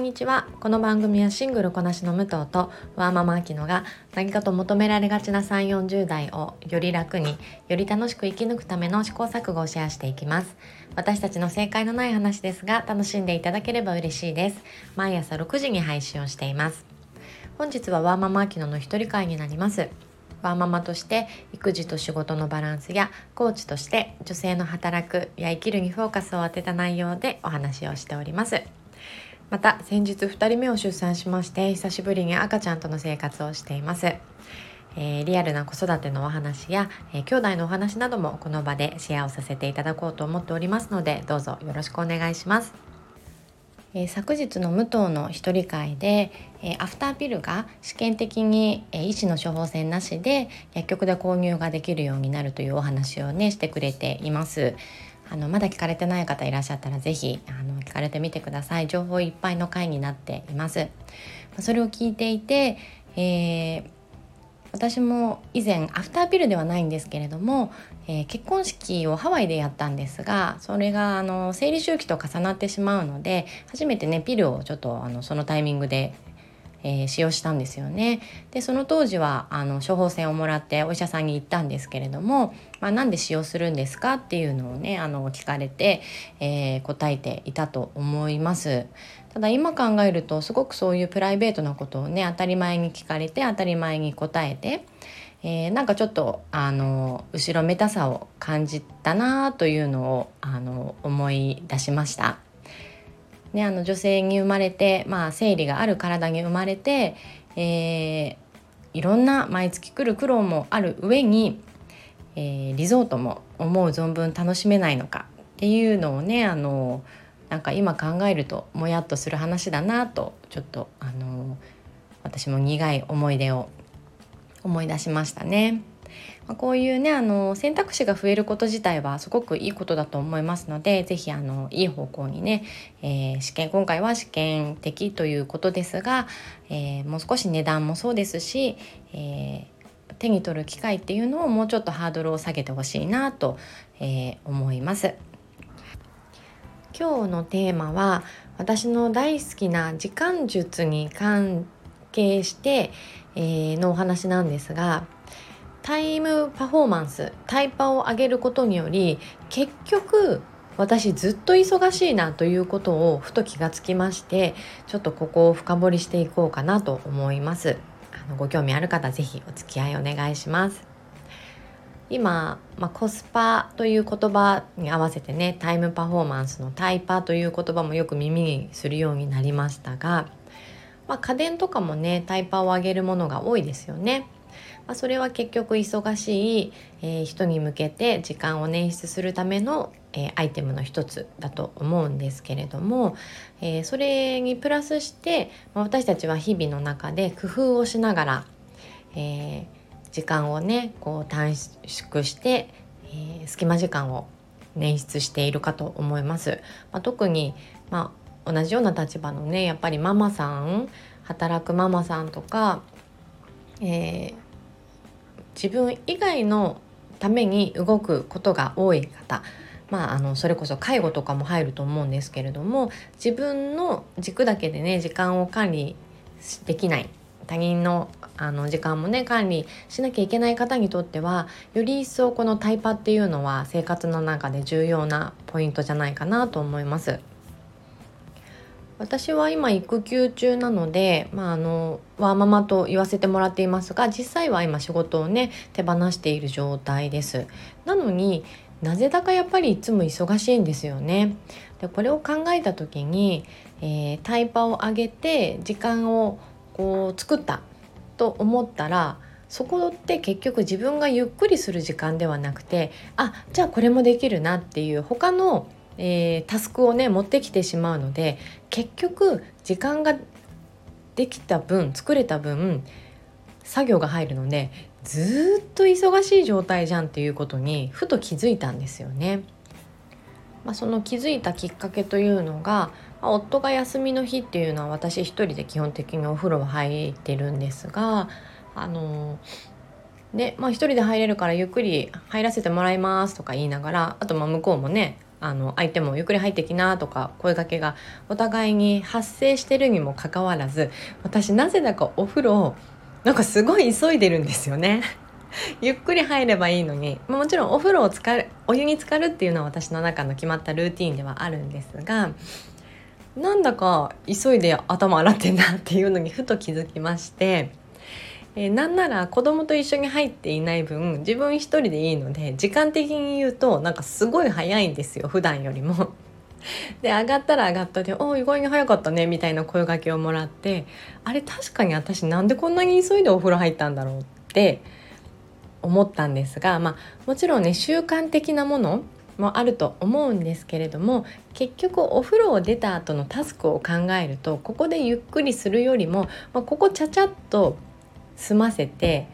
んにちは。この番組はシングルこなしの武藤とワーママアキノが何かと求められがちな3 4 0代をより楽により楽しく生き抜くための試行錯誤をシェアしていきます。私たちの正解のない話ですが楽しんでいただければ嬉しいです。毎朝6時に配信をしています。本日はワーママアキノの一人会になります。ワーママとして育児と仕事のバランスやコーチとして女性の働くや生きるにフォーカスを当てた内容でお話をしております。また先日2人目を出産しまして久しぶりに赤ちゃんとの生活をしています、えー、リアルな子育てのお話や、えー、兄弟のお話などもこの場でシェアをさせていただこうと思っておりますのでどうぞよろしくお願いしますえー、昨日の武藤の一人会で、えー、アフターピルが試験的に、えー、医師の処方箋なしで薬局で購入ができるようになるというお話をねしてくれています。あのまだ聞かれてない方いらっしゃったら是非あの聞かれてみてください。情報いっぱいの回になっています。それを聞いていて、えー、私も以前アフターピルではないんですけれども、えー、結婚式をハワイでやったんですがそれがあの生理周期と重なってしまうので初めてねピルをちょっとあのそのタイミングでえー、使用したんですよね。でその当時はあの処方箋をもらってお医者さんに行ったんですけれども、まあ、なんで使用するんですかっていうのをねあの聞かれて、えー、答えていたと思います。ただ今考えるとすごくそういうプライベートなことをね当たり前に聞かれて当たり前に答えて、えー、なんかちょっとあの後ろめたさを感じたなというのをあの思い出しました。ね、あの女性に生まれて、まあ、生理がある体に生まれて、えー、いろんな毎月来る苦労もある上に、えー、リゾートも思う存分楽しめないのかっていうのをねあのなんか今考えるともやっとする話だなとちょっとあの私も苦い思い出を思い出しましたね。まあ、こういうねあの選択肢が増えること自体はすごくいいことだと思いますので是非あのいい方向にね、えー、試験今回は試験的ということですが、えー、もう少し値段もそうですし、えー、手に取る機会っていうのをもうちょっとハードルを下げてほしいなと、え思います。今日のテーマは私の大好きな時間術に関係して、えー、のお話なんですがタイムパフォーマンスタイパを上げることにより結局私ずっと忙しいなということをふと気がつきましてちょっとここを深掘りしていこうかなと思います。あのご興味ある方是非お付き合いお願いします。今、まあ、コスパという言葉に合わせてねタイムパフォーマンスのタイパという言葉もよく耳にするようになりましたが、まあ、家電とかもねタイパを上げるものが多いですよね。まあ、それは結局忙しい、えー、人に向けて時間を捻出するための、えー、アイテムの一つだと思うんですけれども、えー、それにプラスして、まあ、私たちは日々の中で工夫をしながら、え時間をねこう短縮して、え隙間時間を捻出しているかと思います。まあ、特に、まあ、同じような立場のねやっぱりママさん働くママさんとか、えー、自分以外のために動くことが多い方まあ、あのそれこそ介護とかも入ると思うんですけれども自分の軸だけでね時間を管理できない他人のあの時間もね管理しなきゃいけない方にとってはより一層このタイパっていうのは生活の中で重要なポイントじゃないかなと思います。私は今育休中なので、まあ、あのワーママと言わせてもらっていますが実際は今仕事をね手放している状態です。なのになぜだかやっぱりいつも忙しいんですよね。でこれを考えた時に、えー、タイパを上げて時間をこう作ったと思ったらそこって結局自分がゆっくりする時間ではなくてあじゃあこれもできるなっていう他のえー、タスクをね持ってきてしまうので結局時間ができた分作れた分作業が入るのでずっと忙しい状態じゃんっていうことにふと気づいたんですよね。まあ、その気づいたきっかけというのが、夫が休みの日っていうのは私一人で基本的にお風呂は入ってるんですがあのでまあ一人で入れるからゆっくり入らせてもらいますとか言いながらあとまあ向こうもねあの相手もゆっくり入ってきなとか声かけがお互いに発生してるにもかかわらず私なぜだかお風呂なんかすごい急いでるんですよね。ゆっくり入ればいいのにもちろんお風呂を浸かるお湯に浸かるっていうのは私の中の決まったルーティンではあるんですがなんだか急いで頭洗ってんなっていうのにふと気づきましてえー、なんなら子供と一緒に入っていない分自分一人でいいので時間的に言うとなんかすごい早いんですよ普段よりも。で上がったら上がったで「おお意外に早かったね」みたいな声がけをもらってあれ確かに私なんでこんなに急いでお風呂入ったんだろうって思ったんですが、まあ、もちろんね習慣的なものもあると思うんですけれども結局お風呂を出た後のタスクを考えるとここでゆっくりするよりも、まあ、ここちゃちゃっと済ませて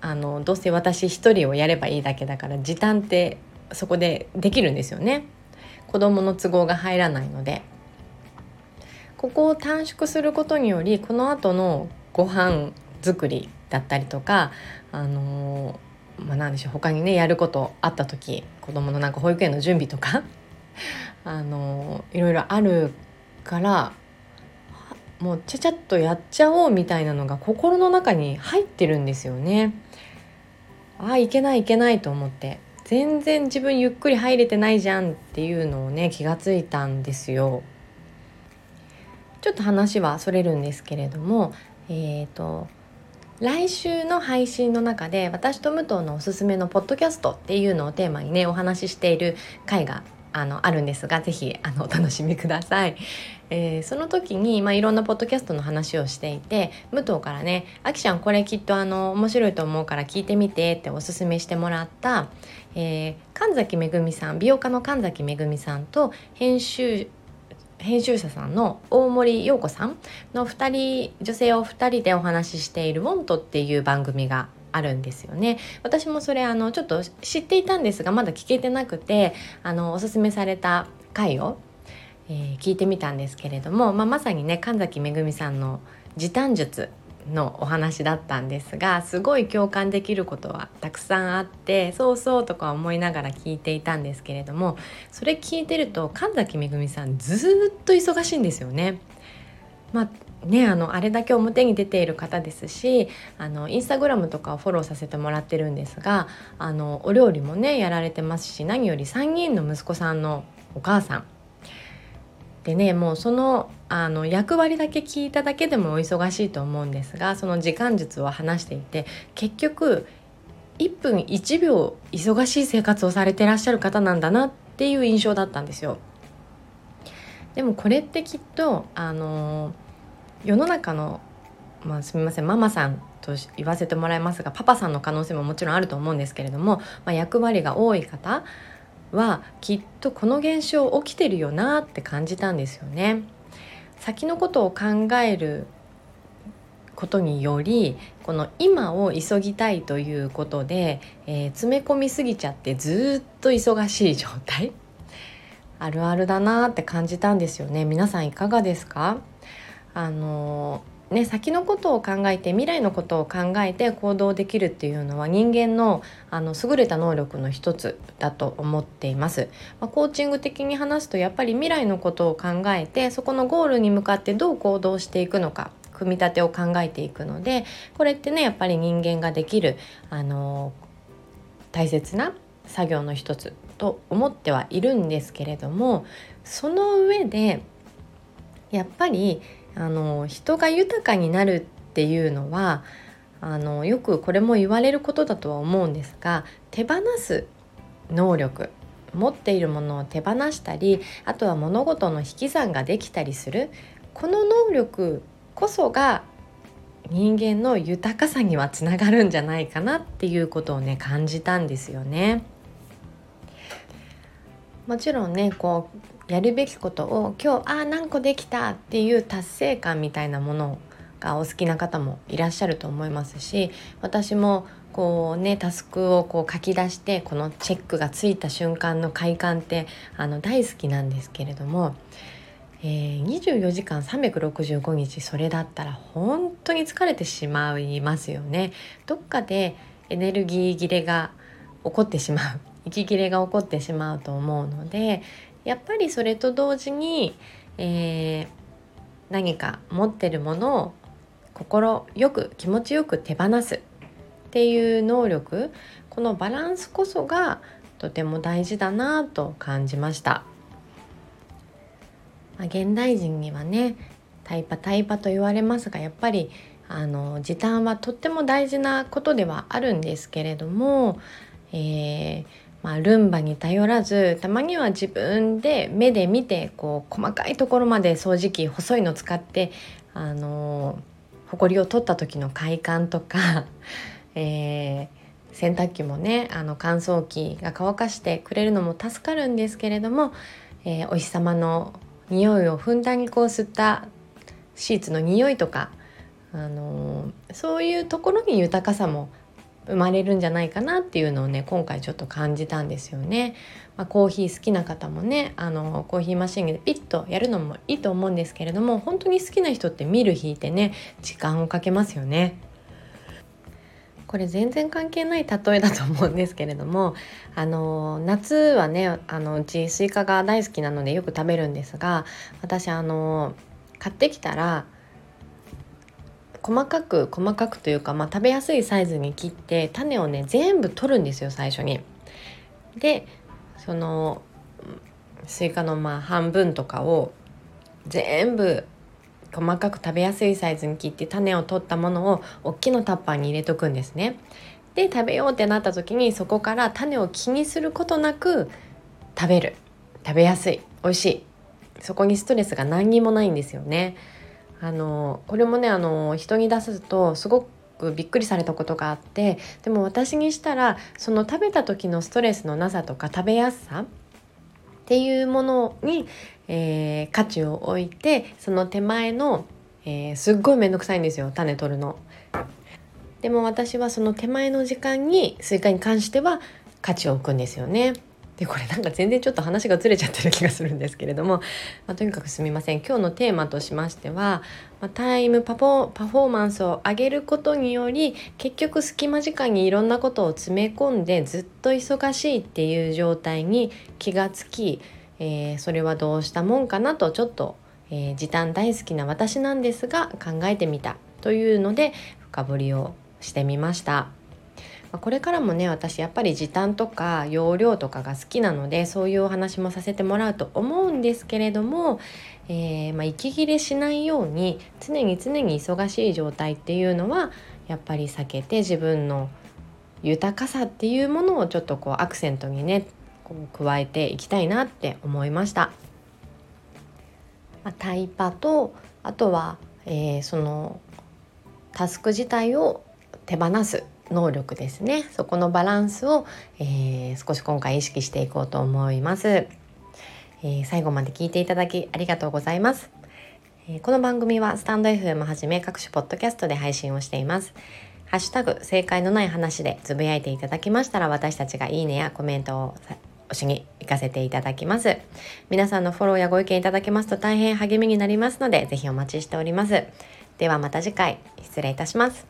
あのどうせ私一人をやればいいだけだから時短ってそこでできるんですよね。子供の都合が入らないので。ここを短縮することによりこの後のご飯作りだったりとかあのまあ、何でしょう他にねやることあった時子供のなんか保育園の準備とか あのいろいろあるからもうちゃちゃっとやっちゃおうみたいなのが心の中に入ってるんですよね。ああいけないいけないと思って全然自分ゆっくり入れてないじゃんっていうのをね気がついたんですよ。ちょっと話はそれるんですけれどもえっ、ー、と来週の配信の中で私と武藤のおすすめのポッドキャストっていうのをテーマにねお話ししている回があのあるんですが是非あのお楽しみください。えー、その時に、まあ、いろんなポッドキャストの話をしていて武藤からね「あきちゃんこれきっとあの面白いと思うから聞いてみて」っておすすめしてもらった、えー、神崎めぐみさん美容家の神崎めぐみさんと編集編集者さんの大森洋子さんの2人女性を2人でお話ししている「ウォント」っていう番組があるんですよね私もそれあのちょっと知っていたんですがまだ聞けてなくてあのおすすめされた回を、えー、聞いてみたんですけれども、まあ、まさにね神崎めぐみさんの時短術のお話だったんですがすごい共感できることはたくさんあってそうそうとか思いながら聞いていたんですけれどもそれ聞いてると神崎めぐみさんずっと忙しいんですよね。まあね、あのあれだけ表に出ている方ですしあのインスタグラムとかをフォローさせてもらってるんですがあのお料理もねやられてますし何より3人の息子さんのお母さんでねもうそのあの役割だけ聞いただけでもお忙しいと思うんですがその時間術を話していて結局1分1秒忙しい生活をされてらっしゃる方なんだなっていう印象だったんですよ。でもこれってきっとあの世の中のまあ、すみませんママさんと言わせてもらいますがパパさんの可能性ももちろんあると思うんですけれども、まあ、役割が多い方はきっとこの現象起きてるよなって感じたんですよね。先のことを考えることによりこの今を急ぎたいということで、えー、詰め込みすぎちゃってずっと忙しい状態。あるあるだなって感じたんですよね。皆さんいかがですか？あのね、先のことを考えて未来のことを考えて行動できるっていうのは人間のあの優れた能力の一つだと思っています、まあ、コーチング的に話すとやっぱり未来のことを考えてそこのゴールに向かってどう行動していくのか組み立てを考えていくのでこれってねやっぱり人間ができるあの大切な作業の一つと思ってはいるんですけれどもその上でやっぱりあの人が豊かになるっていうのはあのよくこれも言われることだとは思うんですが手放す能力持っているものを手放したりあとは物事の引き算ができたりするこの能力こそが人間の豊かさにはつながるんじゃないかなっていうことをね感じたんですよね。もちろんねこうやるべきことを今日ああ何個できたっていう達成感みたいなものがお好きな方もいらっしゃると思いますし私もこうねタスクをこう書き出してこのチェックがついた瞬間の快感ってあの大好きなんですけれども、えー、24時間365日それだったら本当に疲れてしまいますよね。どっかでエネルギー切れが起こってしまう息切れが起こってしまうと思うのでやっぱりそれと同時に、えー、何か持ってるものを心よく気持ちよく手放すっていう能力このバランスこそがとても大事だなと感じました。まあ、現代人にはねタイパタイパと言われますがやっぱりあの時短はとっても大事なことではあるんですけれども、えー、まあ、ルンバに頼らずたまには自分で目で見てこう細かいところまで掃除機細いの使ってあの埃を取った時の快感とか、えー、洗濯機もねあの乾燥機が乾かしてくれるのも助かるんですけれども、えー、お日様の匂いをふんだんにこう吸ったシーツの匂いとか、あのー、そういうところに豊かさも生まれるんじゃないかなっていうのをね今回ちょっと感じたんですよね。まあ、コーヒー好きな方もねあのコーヒーマシンでピッとやるのもいいと思うんですけれども本当に好きな人って見る引いてね時間をかけますよね。これ全然関係ない例えだと思うんですけれどもあの夏はねあのうちスイカが大好きなのでよく食べるんですが私あの買ってきたら細かく細かくというか、まあ、食べやすいサイズに切って種をね全部取るんですよ最初に。でそのスイカのまあ半分とかを全部細かく食べやすいサイズに切って種を取ったものを大きなタッパーに入れとくんですね。で食べようってなった時にそこから種を気にすることなく食べる食べやすい美味しいそこにストレスが何にもないんですよね。あのこれもねあの人に出すとすごくびっくりされたことがあってでも私にしたらその食べた時のストレスのなさとか食べやすさっていうものに、えー、価値を置いてその手前の、えー、すっごい面倒くさいんですよ種取るの。でも私はその手前の時間にスイカに関しては価値を置くんですよね。でこれなんか全然ちょっと話がずれちゃってる気がするんですけれども、まあ、とにかくすみません今日のテーマとしましては、まあ、タイムパフォーマンスを上げることにより結局隙間時間にいろんなことを詰め込んでずっと忙しいっていう状態に気がつき、えー、それはどうしたもんかなとちょっと、えー、時短大好きな私なんですが考えてみたというので深掘りをしてみました。これからもね私やっぱり時短とか容量とかが好きなのでそういうお話もさせてもらうと思うんですけれども、えー、まあ、息切れしないように常に常に忙しい状態っていうのはやっぱり避けて自分の豊かさっていうものをちょっとこうアクセントにねこう加えていきたいなって思いました。まあ、タイパとあとは、えー、そのタスク自体を手放す能力ですね。そこのバランスを、えー、少し今回意識していこうと思います、えー、最後まで聞いていただきありがとうございます、えー、この番組はスタンド FM はじめ各種ポッドキャストで配信をしています。ハッシュタグ正解のない話でつぶやいていただきましたら私たちがいいねやコメントをおしに行かせていただきます。皆さんのフォローやご意見いただけますと大変励みになりますのでぜひお待ちしております。ではまた次回。失礼いたします。